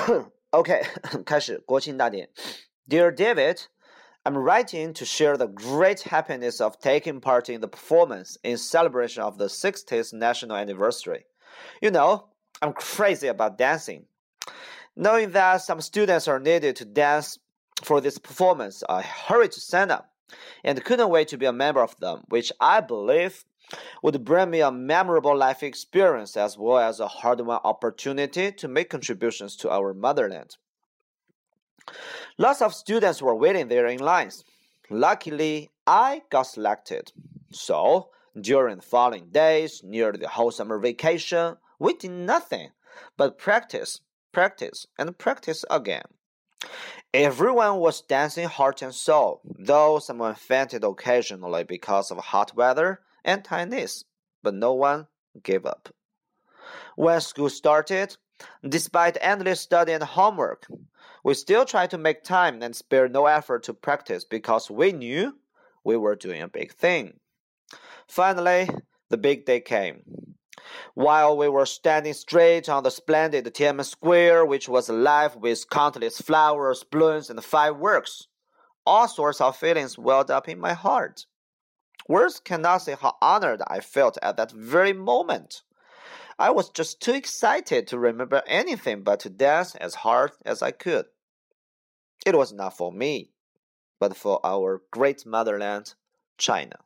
OK，开始国庆大典。Dear David, I'm writing to share the great happiness of taking part in the performance in celebration of the 60th national anniversary. You know, I'm crazy about dancing. Knowing that some students are needed to dance for this performance, I hurried to sign up and couldn't wait to be a member of them, which I believe would bring me a memorable life experience as well as a hard won opportunity to make contributions to our motherland. Lots of students were waiting there in lines. Luckily, I got selected. So, during the following days, near the whole summer vacation, we did nothing but practice, practice, and practice again. Everyone was dancing heart and soul, though someone fainted occasionally because of hot weather and tiredness, but no one gave up. When school started, despite endless study and homework, we still tried to make time and spare no effort to practice because we knew we were doing a big thing. Finally, the big day came. While we were standing straight on the splendid Tiananmen Square, which was alive with countless flowers, balloons, and fireworks, all sorts of feelings welled up in my heart. Words cannot say how honored I felt at that very moment. I was just too excited to remember anything but to dance as hard as I could. It was not for me, but for our great motherland, China.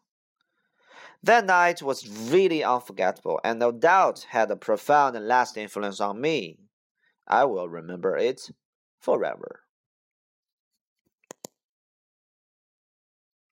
That night was really unforgettable and no doubt had a profound and lasting influence on me. I will remember it forever.